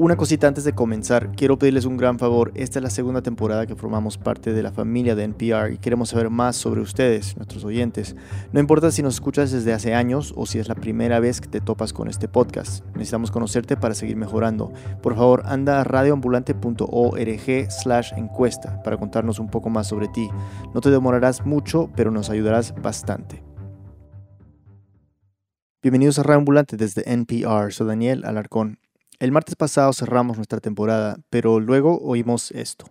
Una cosita antes de comenzar, quiero pedirles un gran favor. Esta es la segunda temporada que formamos parte de la familia de NPR y queremos saber más sobre ustedes, nuestros oyentes. No importa si nos escuchas desde hace años o si es la primera vez que te topas con este podcast. Necesitamos conocerte para seguir mejorando. Por favor, anda a radioambulante.org slash encuesta para contarnos un poco más sobre ti. No te demorarás mucho, pero nos ayudarás bastante. Bienvenidos a Radio Ambulante desde NPR. Soy Daniel Alarcón. El martes pasado cerramos nuestra temporada, pero luego oímos esto.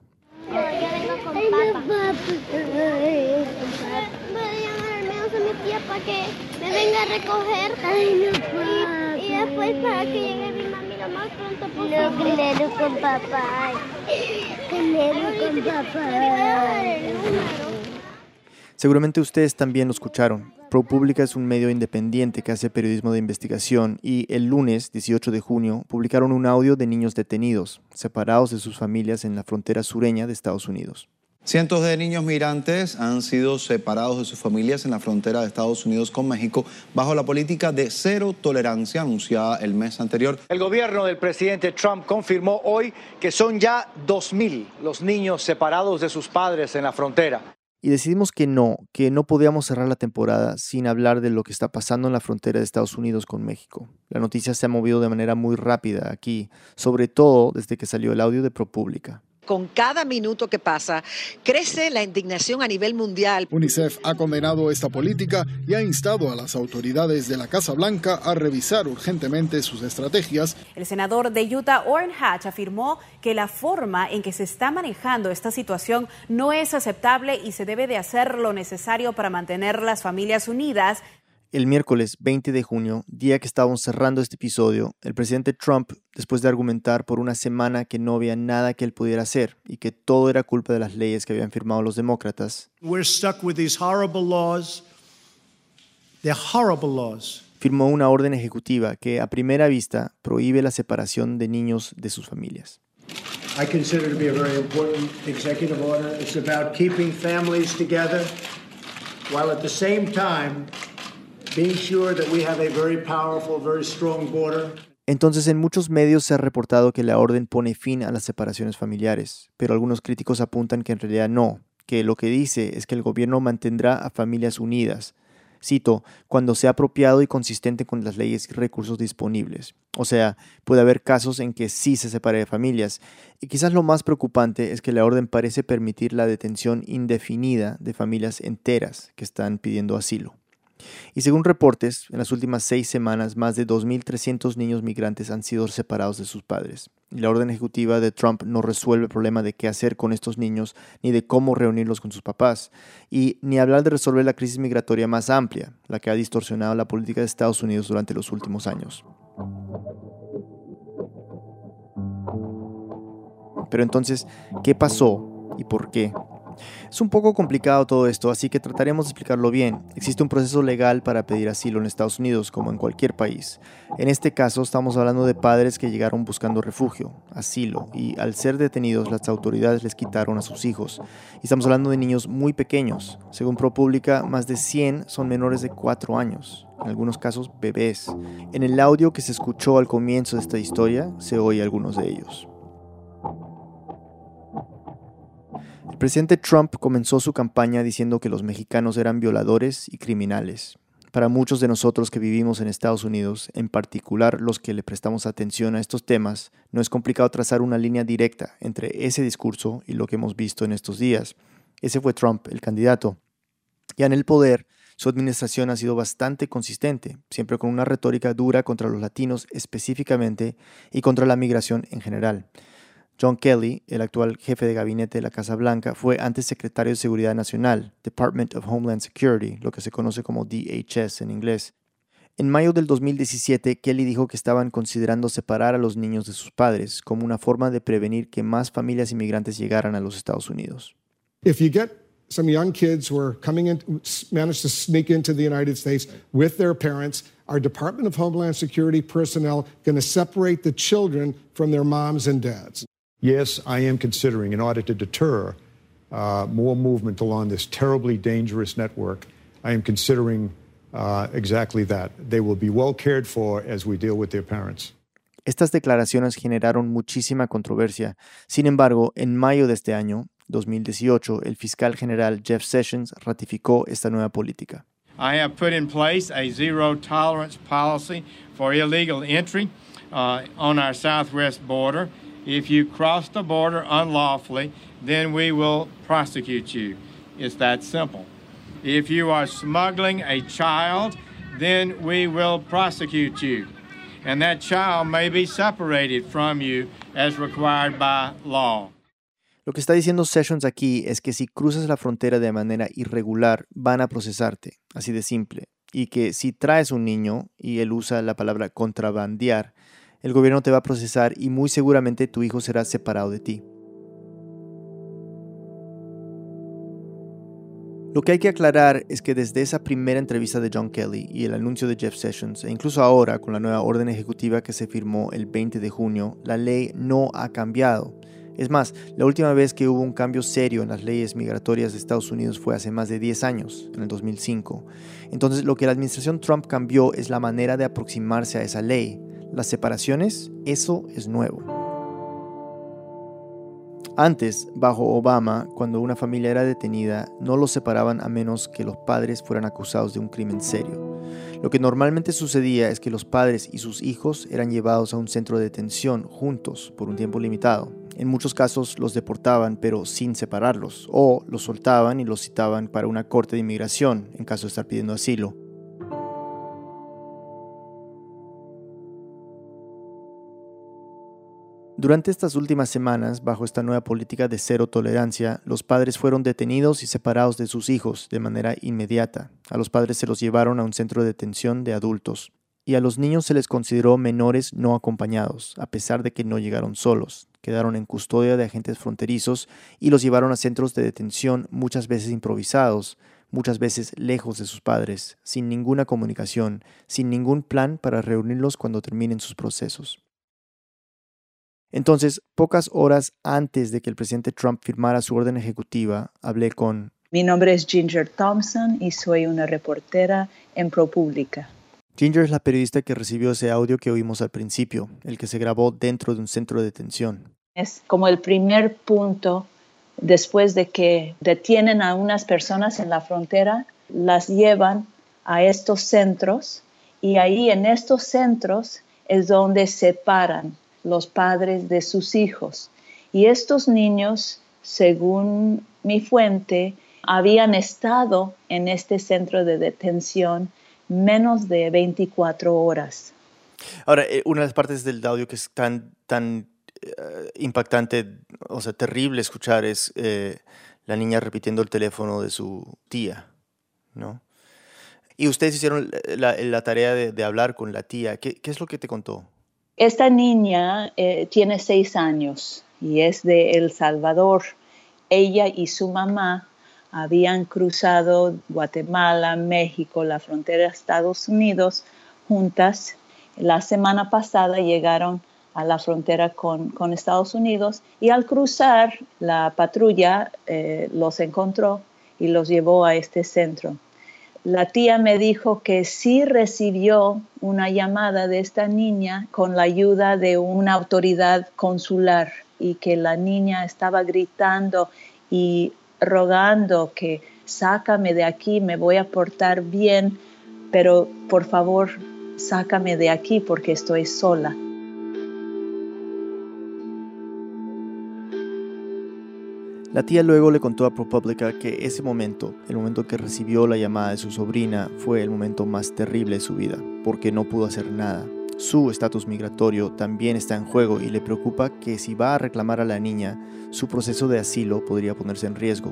Seguramente ustedes también lo escucharon. ProPublica es un medio independiente que hace periodismo de investigación y el lunes 18 de junio publicaron un audio de niños detenidos, separados de sus familias en la frontera sureña de Estados Unidos. Cientos de niños migrantes han sido separados de sus familias en la frontera de Estados Unidos con México bajo la política de cero tolerancia anunciada el mes anterior. El gobierno del presidente Trump confirmó hoy que son ya 2.000 los niños separados de sus padres en la frontera. Y decidimos que no, que no podíamos cerrar la temporada sin hablar de lo que está pasando en la frontera de Estados Unidos con México. La noticia se ha movido de manera muy rápida aquí, sobre todo desde que salió el audio de ProPublica. Con cada minuto que pasa, crece la indignación a nivel mundial. UNICEF ha condenado esta política y ha instado a las autoridades de la Casa Blanca a revisar urgentemente sus estrategias. El senador de Utah, Orrin Hatch, afirmó que la forma en que se está manejando esta situación no es aceptable y se debe de hacer lo necesario para mantener las familias unidas. El miércoles 20 de junio, día que estábamos cerrando este episodio, el presidente Trump, después de argumentar por una semana que no había nada que él pudiera hacer y que todo era culpa de las leyes que habían firmado los demócratas, We're stuck with these horrible laws. They're horrible laws. firmó una orden ejecutiva que a primera vista prohíbe la separación de niños de sus familias. I consider it to be a very important executive order. It's about keeping families together while at the same time Entonces, en muchos medios se ha reportado que la orden pone fin a las separaciones familiares, pero algunos críticos apuntan que en realidad no, que lo que dice es que el gobierno mantendrá a familias unidas, cito, cuando sea apropiado y consistente con las leyes y recursos disponibles. O sea, puede haber casos en que sí se separe de familias, y quizás lo más preocupante es que la orden parece permitir la detención indefinida de familias enteras que están pidiendo asilo. Y según reportes, en las últimas seis semanas, más de 2.300 niños migrantes han sido separados de sus padres. Y la orden ejecutiva de Trump no resuelve el problema de qué hacer con estos niños, ni de cómo reunirlos con sus papás, y ni hablar de resolver la crisis migratoria más amplia, la que ha distorsionado la política de Estados Unidos durante los últimos años. Pero entonces, ¿qué pasó y por qué? Es un poco complicado todo esto, así que trataremos de explicarlo bien. Existe un proceso legal para pedir asilo en Estados Unidos, como en cualquier país. En este caso estamos hablando de padres que llegaron buscando refugio, asilo, y al ser detenidos las autoridades les quitaron a sus hijos. Y estamos hablando de niños muy pequeños. Según ProPublica, más de 100 son menores de 4 años, en algunos casos bebés. En el audio que se escuchó al comienzo de esta historia se oye algunos de ellos. El presidente Trump comenzó su campaña diciendo que los mexicanos eran violadores y criminales. Para muchos de nosotros que vivimos en Estados Unidos, en particular los que le prestamos atención a estos temas, no es complicado trazar una línea directa entre ese discurso y lo que hemos visto en estos días. Ese fue Trump, el candidato. Ya en el poder, su administración ha sido bastante consistente, siempre con una retórica dura contra los latinos específicamente y contra la migración en general. John Kelly, el actual jefe de gabinete de la Casa Blanca, fue antes secretario de Seguridad Nacional, Department of Homeland Security, lo que se conoce como DHS en inglés. En mayo del 2017, Kelly dijo que estaban considerando separar a los niños de sus padres como una forma de prevenir que más familias inmigrantes llegaran a los Estados Unidos. If you get some young kids who are coming in, manage to sneak into the United States with their parents, our Department of Homeland Security personnel going to separate the children from their moms and dads. Yes, I am considering, in order to deter uh, more movement along this terribly dangerous network, I am considering uh, exactly that. They will be well cared for as we deal with their parents. Estas declaraciones generaron muchísima controversia. Sin embargo, en mayo de este año, 2018, el fiscal general Jeff Sessions ratificó esta nueva política. I have put in place a zero tolerance policy for illegal entry uh, on our southwest border. If you cross the border unlawfully, then we will prosecute you. It's that simple. If you are smuggling a child, then we will prosecute you. And that child may be separated from you as required by law. Lo que está diciendo Sessions aquí es que si cruzas la frontera de manera irregular, van a procesarte, así de simple. Y que si traes un niño, y él usa la palabra contrabandear, el gobierno te va a procesar y muy seguramente tu hijo será separado de ti. Lo que hay que aclarar es que desde esa primera entrevista de John Kelly y el anuncio de Jeff Sessions, e incluso ahora con la nueva orden ejecutiva que se firmó el 20 de junio, la ley no ha cambiado. Es más, la última vez que hubo un cambio serio en las leyes migratorias de Estados Unidos fue hace más de 10 años, en el 2005. Entonces, lo que la administración Trump cambió es la manera de aproximarse a esa ley. Las separaciones, eso es nuevo. Antes, bajo Obama, cuando una familia era detenida, no los separaban a menos que los padres fueran acusados de un crimen serio. Lo que normalmente sucedía es que los padres y sus hijos eran llevados a un centro de detención juntos por un tiempo limitado. En muchos casos los deportaban pero sin separarlos, o los soltaban y los citaban para una corte de inmigración en caso de estar pidiendo asilo. Durante estas últimas semanas, bajo esta nueva política de cero tolerancia, los padres fueron detenidos y separados de sus hijos de manera inmediata. A los padres se los llevaron a un centro de detención de adultos. Y a los niños se les consideró menores no acompañados, a pesar de que no llegaron solos quedaron en custodia de agentes fronterizos y los llevaron a centros de detención muchas veces improvisados, muchas veces lejos de sus padres, sin ninguna comunicación, sin ningún plan para reunirlos cuando terminen sus procesos. Entonces, pocas horas antes de que el presidente Trump firmara su orden ejecutiva, hablé con... Mi nombre es Ginger Thompson y soy una reportera en ProPublica. Ginger es la periodista que recibió ese audio que oímos al principio, el que se grabó dentro de un centro de detención. Es como el primer punto después de que detienen a unas personas en la frontera, las llevan a estos centros y ahí en estos centros es donde separan los padres de sus hijos. Y estos niños, según mi fuente, habían estado en este centro de detención menos de 24 horas. Ahora, eh, una de las partes del audio que es tan, tan eh, impactante, o sea, terrible escuchar es eh, la niña repitiendo el teléfono de su tía, ¿no? Y ustedes hicieron la, tarea de, hablar con la tía. ¿Qué, ¿Qué, es lo que te contó? Esta niña tiene seis años y es de El Salvador. Ella y su mamá habían cruzado Guatemala, México, la frontera de Estados Unidos juntas. La semana pasada llegaron a la frontera con, Estados Unidos y al cruzar la patrulla eh, los encontró y los llevó a este centro. La tía me dijo que sí recibió una llamada de esta niña con la ayuda de una autoridad consular y que la niña estaba gritando y rogando que sácame de aquí, me voy a portar bien, pero por favor sácame de aquí porque estoy sola. La tía luego le contó a ProPublica que ese momento, el momento que recibió la llamada de su sobrina, fue el momento más terrible de su vida, porque no pudo hacer nada. Su estatus migratorio también está en juego y le preocupa que si va a reclamar a la niña, su proceso de asilo podría ponerse en riesgo.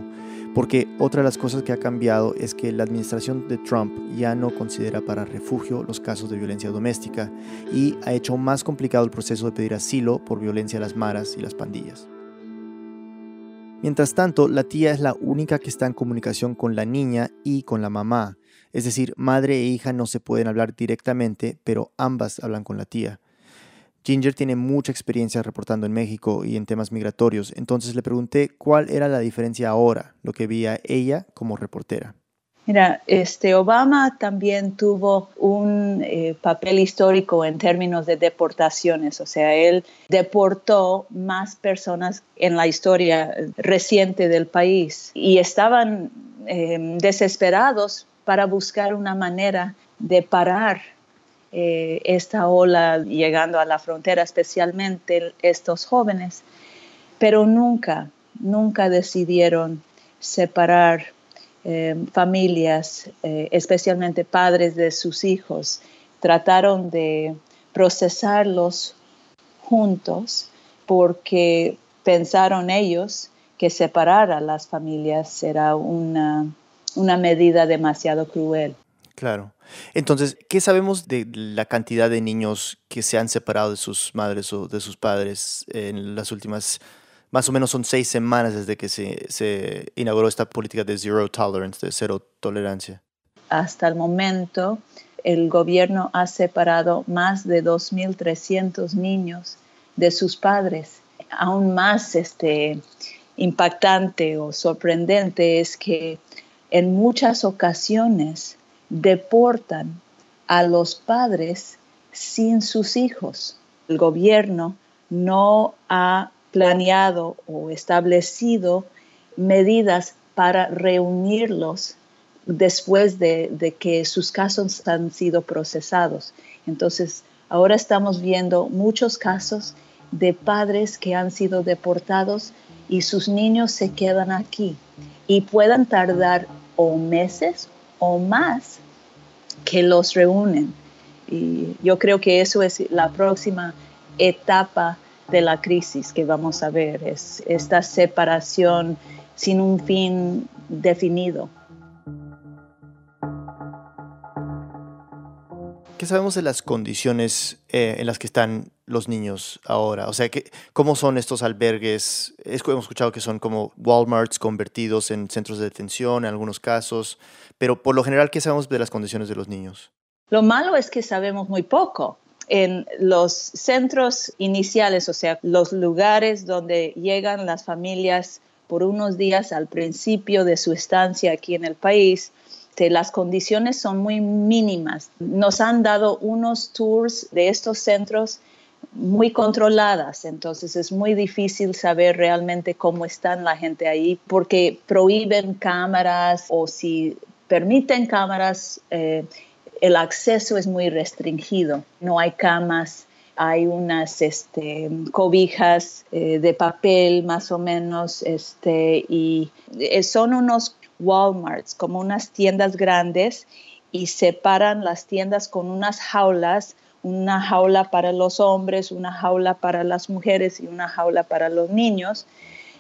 Porque otra de las cosas que ha cambiado es que la administración de Trump ya no considera para refugio los casos de violencia doméstica y ha hecho más complicado el proceso de pedir asilo por violencia a las maras y las pandillas. Mientras tanto, la tía es la única que está en comunicación con la niña y con la mamá es decir, madre e hija no se pueden hablar directamente, pero ambas hablan con la tía. Ginger tiene mucha experiencia reportando en México y en temas migratorios, entonces le pregunté cuál era la diferencia ahora, lo que veía ella como reportera. Mira, este Obama también tuvo un eh, papel histórico en términos de deportaciones, o sea, él deportó más personas en la historia reciente del país y estaban em, desesperados para buscar una manera de parar eh, esta ola llegando a la frontera, especialmente estos jóvenes, pero nunca, nunca decidieron separar eh, familias, eh, especialmente padres de sus hijos, trataron de procesarlos juntos porque pensaron ellos que separar a las familias era una, una medida demasiado cruel. Claro. Entonces, ¿qué sabemos de la cantidad de niños que se han separado de sus madres o de sus padres en las últimas más o menos son seis semanas desde que se, inauguró esta política de zero tolerance, de cero tolerancia. Hasta el momento, el gobierno ha separado más de 2.300 niños de sus padres. Aún más este, impactante o sorprendente es que en muchas ocasiones deportan a los padres sin sus hijos. El gobierno no ha planeado o establecido medidas para reunirlos después de, que sus casos han sido procesados. Entonces, ahora estamos viendo muchos casos de padres que han sido deportados y sus niños se quedan aquí y puedan tardar o meses o más que los reúnen. Y yo creo que eso es la próxima etapa de la crisis que vamos a ver, es esta separación sin un fin definido. ¿Qué sabemos de las condiciones eh, en las que están los niños ahora? O sea, ¿cómo son estos albergues? hemos escuchado que son como Walmarts convertidos en centros de detención en algunos casos, pero por lo general, ¿qué sabemos de las condiciones de los niños? Lo malo es que sabemos muy poco en los centros iniciales, o sea, los lugares donde llegan las familias por unos días al principio de su estancia aquí en el país, las condiciones son muy mínimas. Nos han dado unos tours de estos centros muy controladas, entonces es muy difícil saber realmente cómo están la gente ahí porque prohíben cámaras o si permiten cámaras, eh, el acceso es muy restringido. No hay camas, hay unas este, cobijas eh, de papel más o menos, este, y eh, son unos Walmarts, como unas tiendas grandes, y separan las tiendas con unas jaulas, una jaula para los hombres, una jaula para las mujeres y una jaula para los niños.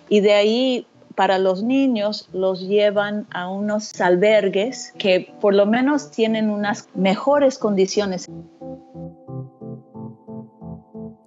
Y de ahí para los niños los llevan a unos albergues que por lo menos tienen unas mejores condiciones.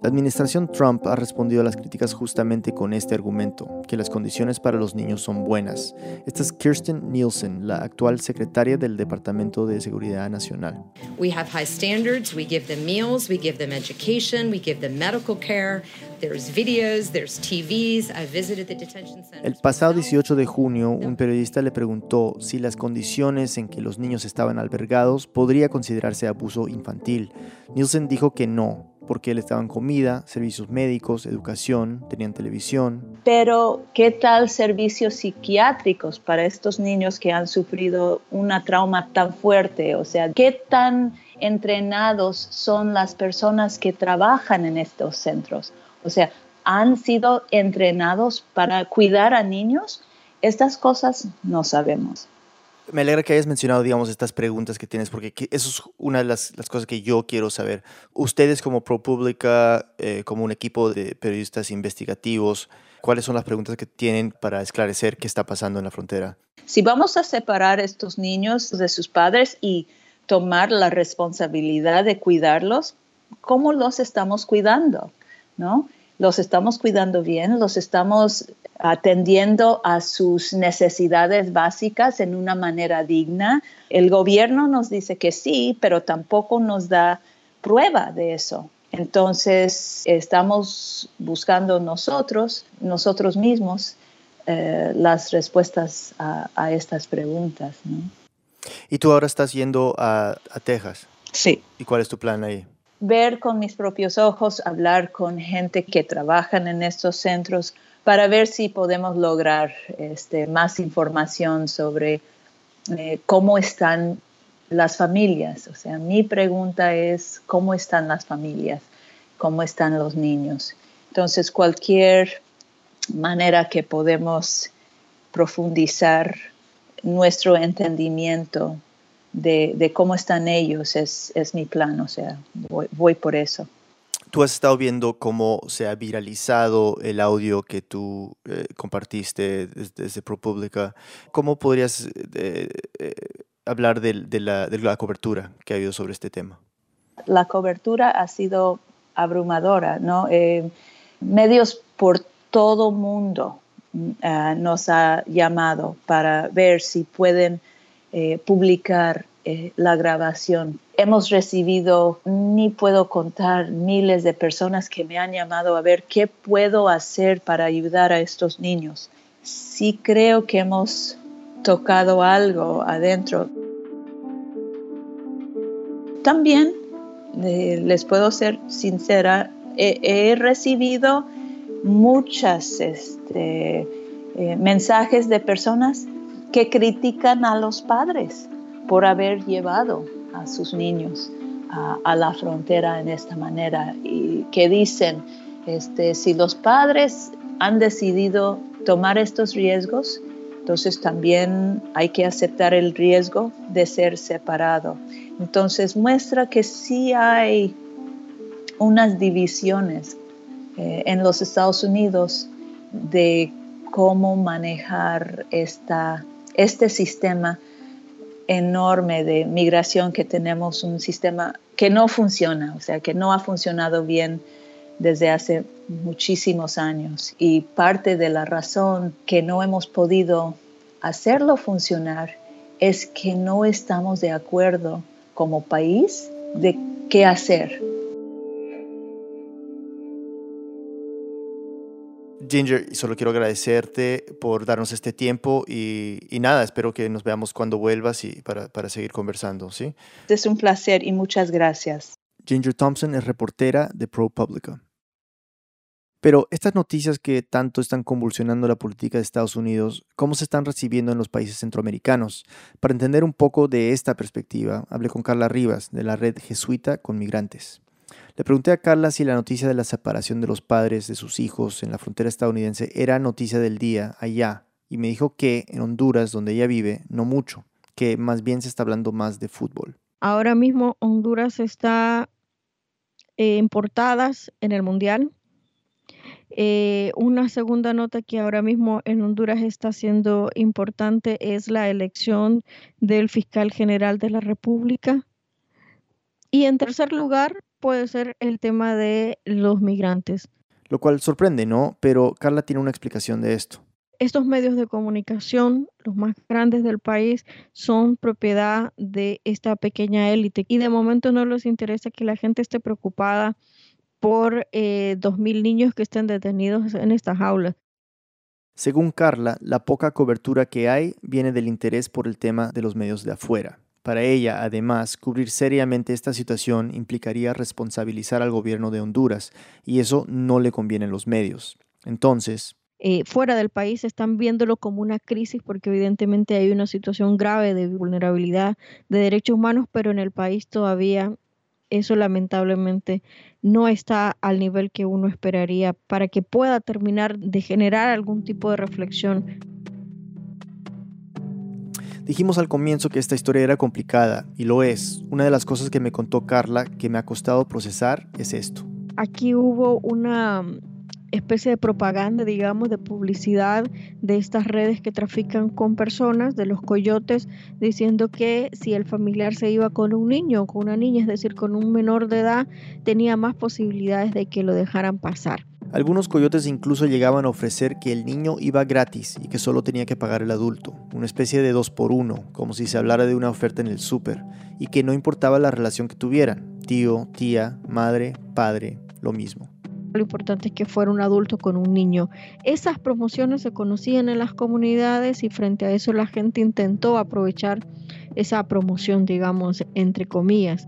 La administración Trump ha respondido a las críticas justamente con este argumento, que las condiciones para los niños son buenas. Esta es Kirsten Nielsen, la actual secretaria del Departamento de Seguridad Nacional. We have high standards, we give them meals, we give them education, we give them medical care. There's videos, there's TVs. I visited the detention. El pasado 18 de junio, un periodista le preguntó si las condiciones en que los niños estaban albergados podría considerarse abuso infantil. Nielsen dijo que no, porque les daban comida, servicios médicos, educación, tenían televisión. Pero, ¿qué tal servicios psiquiátricos para estos niños que han sufrido una trauma tan fuerte? O sea, ¿qué tan entrenados son las personas que trabajan en estos centros? O sea, ¿han sido entrenados para cuidar a niños? Estas cosas no sabemos me alegra que hayas mencionado, digamos, estas preguntas que tienes, porque eso es una de las, cosas que yo quiero saber. Ustedes como ProPublica, eh, como un equipo de periodistas investigativos, ¿cuáles son las preguntas que tienen para esclarecer qué está pasando en la frontera? Si vamos a separar estos niños de sus padres y tomar la responsabilidad de cuidarlos, ¿cómo los estamos cuidando? ¿No? los estamos cuidando bien, los estamos atendiendo a sus necesidades básicas en una manera digna. El gobierno nos dice que sí, pero tampoco nos da prueba de eso. Entonces, estamos buscando nosotros, nosotros mismos, eh, las respuestas a, estas preguntas. ¿Y tú ahora estás yendo a, a Texas? Sí. ¿Y cuál es tu plan ahí? Ver con mis propios ojos, hablar con gente que trabajan en estos centros para ver si podemos lograr este, más información sobre eh, cómo están las familias. O sea, mi pregunta es cómo están las familias, cómo están los niños. Entonces, cualquier manera que podemos profundizar nuestro entendimiento de, cómo están ellos es, mi plan, o sea, voy, por eso. Tú has estado viendo cómo se ha viralizado el audio que tú eh, compartiste desde, ProPublica. ¿Cómo podrías eh, eh, hablar de, la, de, la, cobertura que ha habido sobre este tema? La cobertura ha sido abrumadora, ¿no? medios por todo mundo nos ha llamado para ver si pueden publicar eh, la grabación. Hemos recibido, ni puedo contar, miles de personas que me han llamado a ver qué puedo hacer para ayudar a estos niños. Sí creo que hemos tocado algo adentro. También, eh, les puedo ser sincera, he, recibido muchas este, eh, mensajes de personas que critican a los padres por haber llevado a sus niños a, la frontera en esta manera y que dicen, este, si los padres han decidido tomar estos riesgos, entonces también hay que aceptar el riesgo de ser separado. Entonces muestra que sí hay unas divisiones eh, en los Estados Unidos de cómo manejar esta, este sistema enorme de migración que tenemos un sistema que no funciona, o sea, que no ha funcionado bien desde hace muchísimos años. Y parte de la razón que no hemos podido hacerlo funcionar es que no estamos de acuerdo como país de qué hacer. Ginger, solo quiero agradecerte por darnos este tiempo y, nada, espero que nos veamos cuando vuelvas y para, para seguir conversando, ¿sí? Es un placer y muchas gracias. Ginger Thompson es reportera de ProPublica. Pero estas noticias que tanto están convulsionando la política de Estados Unidos, ¿cómo se están recibiendo en los países centroamericanos? Para entender un poco de esta perspectiva, hablé con Carla Rivas de la red Jesuita con Migrantes. Le pregunté a Carla si la noticia de la separación de los padres de sus hijos en la frontera estadounidense era noticia del día allá, y me dijo que en Honduras, donde ella vive, no mucho, que más bien se está hablando más de fútbol. Ahora mismo Honduras está eh, en el Mundial. Eh, una segunda nota que ahora mismo en Honduras está siendo importante es la elección del fiscal general de la República. Y en tercer lugar, puede ser el tema de los migrantes. Lo cual sorprende, ¿no? Pero Carla tiene una explicación de esto. Estos medios de comunicación, los más grandes del país, son propiedad de esta pequeña élite y de momento no les interesa que la gente esté preocupada por eh, dos mil niños que estén detenidos en estas jaulas. Según Carla, la poca cobertura que hay viene del interés por el tema de los medios de afuera. Para ella, además, cubrir seriamente esta situación implicaría responsabilizar al gobierno de Honduras, y eso no le conviene a los medios. Entonces, eh, fuera del país están viéndolo como una crisis porque evidentemente hay una situación grave de vulnerabilidad de derechos humanos, pero en el país todavía eso lamentablemente no está al nivel que uno esperaría para que pueda terminar de generar algún tipo de reflexión Dijimos al comienzo que esta historia era complicada, y lo es. Una de las cosas que me contó Carla que me ha costado procesar es esto. Aquí hubo una mm, especie de propaganda, digamos, de publicidad de estas redes que trafican con personas, de los coyotes, diciendo que si el familiar se iba con un niño o con una niña, es decir, con un menor de edad, tenía más posibilidades de que lo dejaran pasar. Algunos coyotes incluso llegaban a ofrecer que el niño iba gratis y que solo tenía que pagar el adulto, una especie de dos por uno, como si se hablara de una oferta en el súper, y que no importaba la relación que tuvieran, tío, tía, madre, padre, lo mismo. lo importante es que fuera un adulto con un niño. Esas promociones se conocían en las comunidades y frente a eso la gente intentó aprovechar esa promoción, digamos, entre comillas.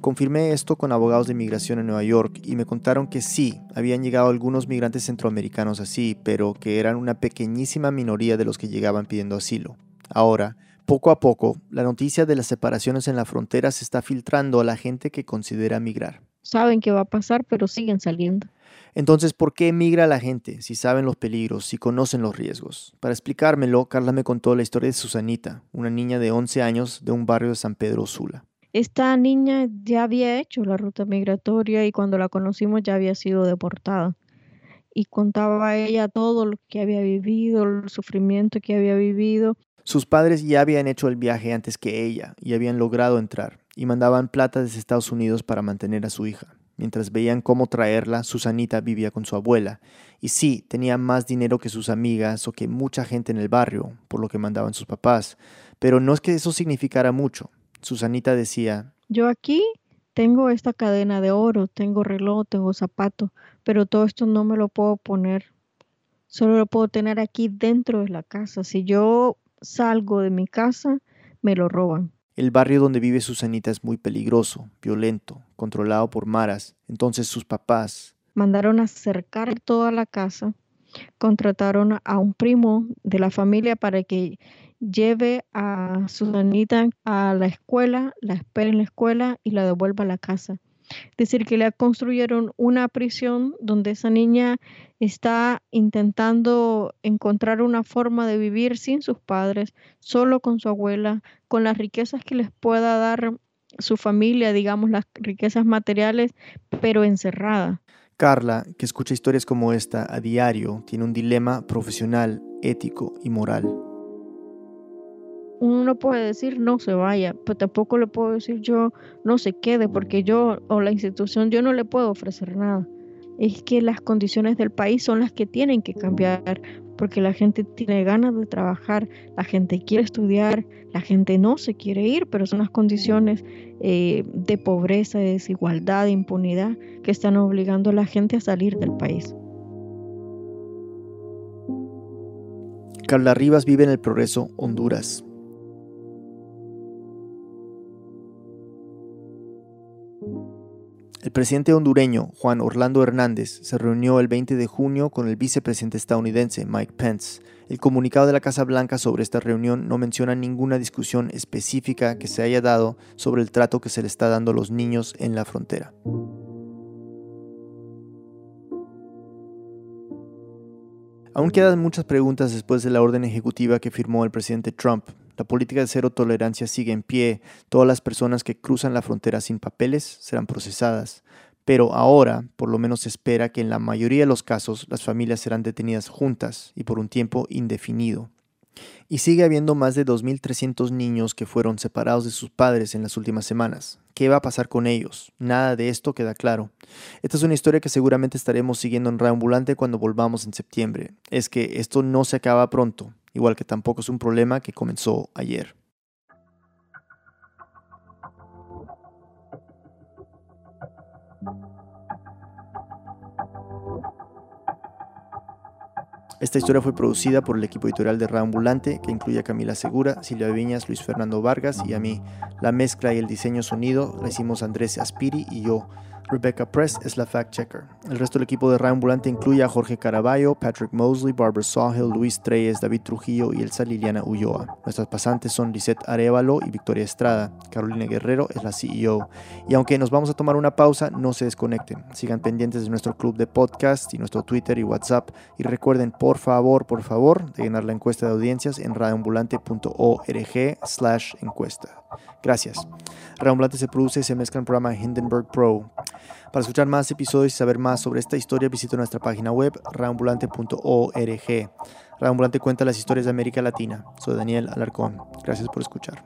Confirmé esto con abogados de inmigración en Nueva York y me contaron que sí, habían llegado algunos migrantes centroamericanos así, pero que eran una pequeñísima minoría de los que llegaban pidiendo asilo. Ahora, poco a poco, la noticia de las separaciones en la frontera se está filtrando a la gente que considera migrar. Saben qué va a pasar, pero siguen saliendo. Entonces, ¿por qué migra la gente si saben los peligros, si conocen los riesgos? Para explicármelo, Carla me contó la historia de Susanita, una niña de 11 años de un barrio de San Pedro Sula. Esta niña ya había hecho la ruta migratoria y cuando la conocimos ya había sido deportada. Y contaba a ella todo lo que había vivido, el sufrimiento que había vivido. Sus padres ya habían hecho el viaje antes que ella y habían logrado entrar y mandaban plata desde Estados Unidos para mantener a su hija. Mientras veían cómo traerla, Susanita vivía con su abuela. Y sí, tenía más dinero que sus amigas o que mucha gente en el barrio, por lo que mandaban sus papás. Pero no es que eso significara mucho. Susanita decía, Yo aquí tengo esta cadena de oro, tengo reloj, tengo zapato, pero todo esto no me lo puedo poner. Solo lo puedo tener aquí dentro de la casa. Si yo salgo de mi casa, me lo roban. El barrio donde vive Susanita es muy peligroso, violento, controlado por maras. Entonces sus papás mandaron a cercar toda la casa, contrataron a un primo de la familia para que lleve a Susanita a la escuela, la espere en la escuela y la devuelva a la casa. Es decir, que le construyeron una prisión donde esa niña está intentando encontrar una forma de vivir sin sus padres, solo con su abuela, con las riquezas que les pueda dar su familia, digamos, las riquezas materiales, pero encerrada. Carla, que escucha historias como esta a diario, tiene un dilema profesional, ético y moral uno no puede decir no se vaya, pero tampoco le puedo decir yo no se quede, porque yo o la institución yo no le puedo ofrecer nada. Es que las condiciones del país son las que tienen que cambiar, porque la gente tiene ganas de trabajar, la gente quiere estudiar, la gente no se quiere ir, pero son las condiciones eh, de pobreza, de desigualdad, de impunidad que están obligando a la gente a salir del país. Carla Rivas vive en el Progreso, Honduras. El presidente hondureño Juan Orlando Hernández se reunió el 20 de junio con el vicepresidente estadounidense Mike Pence. El comunicado de la Casa Blanca sobre esta reunión no menciona ninguna discusión específica que se haya dado sobre el trato que se le está dando a los niños en la frontera. Aún quedan muchas preguntas después de la orden ejecutiva que firmó el presidente Trump. La política de cero tolerancia sigue en pie. Todas las personas que cruzan la frontera sin papeles serán procesadas. Pero ahora, por lo menos se espera que en la mayoría de los casos las familias serán detenidas juntas y por un tiempo indefinido. Y sigue habiendo más de 2.300 niños que fueron separados de sus padres en las últimas semanas. ¿Qué va a pasar con ellos? Nada de esto queda claro. Esta es una historia que seguramente estaremos siguiendo en Reambulante cuando volvamos en septiembre. Es que esto no se acaba pronto, igual que tampoco es un problema que comenzó ayer. Esta historia fue producida por el equipo editorial de Reambulante, que incluye a Camila Segura, Silvia Viñas, Luis Fernando Vargas y a mí. La mezcla y el diseño sonido la hicimos Andrés Aspiri y yo. Rebecca Press es la fact-checker. El resto del equipo de Reambulante incluye a Jorge Caraballo, Patrick Mosley, Barbara Sawhill, Luis Treyes, David Trujillo y Elsa Liliana Ulloa. Nuestras pasantes son Lisette Arevalo y Victoria Estrada. Carolina Guerrero es la CEO. Y aunque nos vamos a tomar una pausa, no se desconecten. Sigan pendientes de nuestro club de podcast y nuestro Twitter y WhatsApp. Y recuerden, por favor, por favor, de llenar la encuesta de audiencias en radioambulante.org slash encuesta. Gracias. Reambulante se produce y se mezcla en el programa Hindenburg Pro. Para escuchar más episodios y saber más sobre esta historia, visita nuestra página web reambulante.org. Reambulante cuenta las historias de América Latina. Soy Daniel Alarcón. Gracias por escuchar.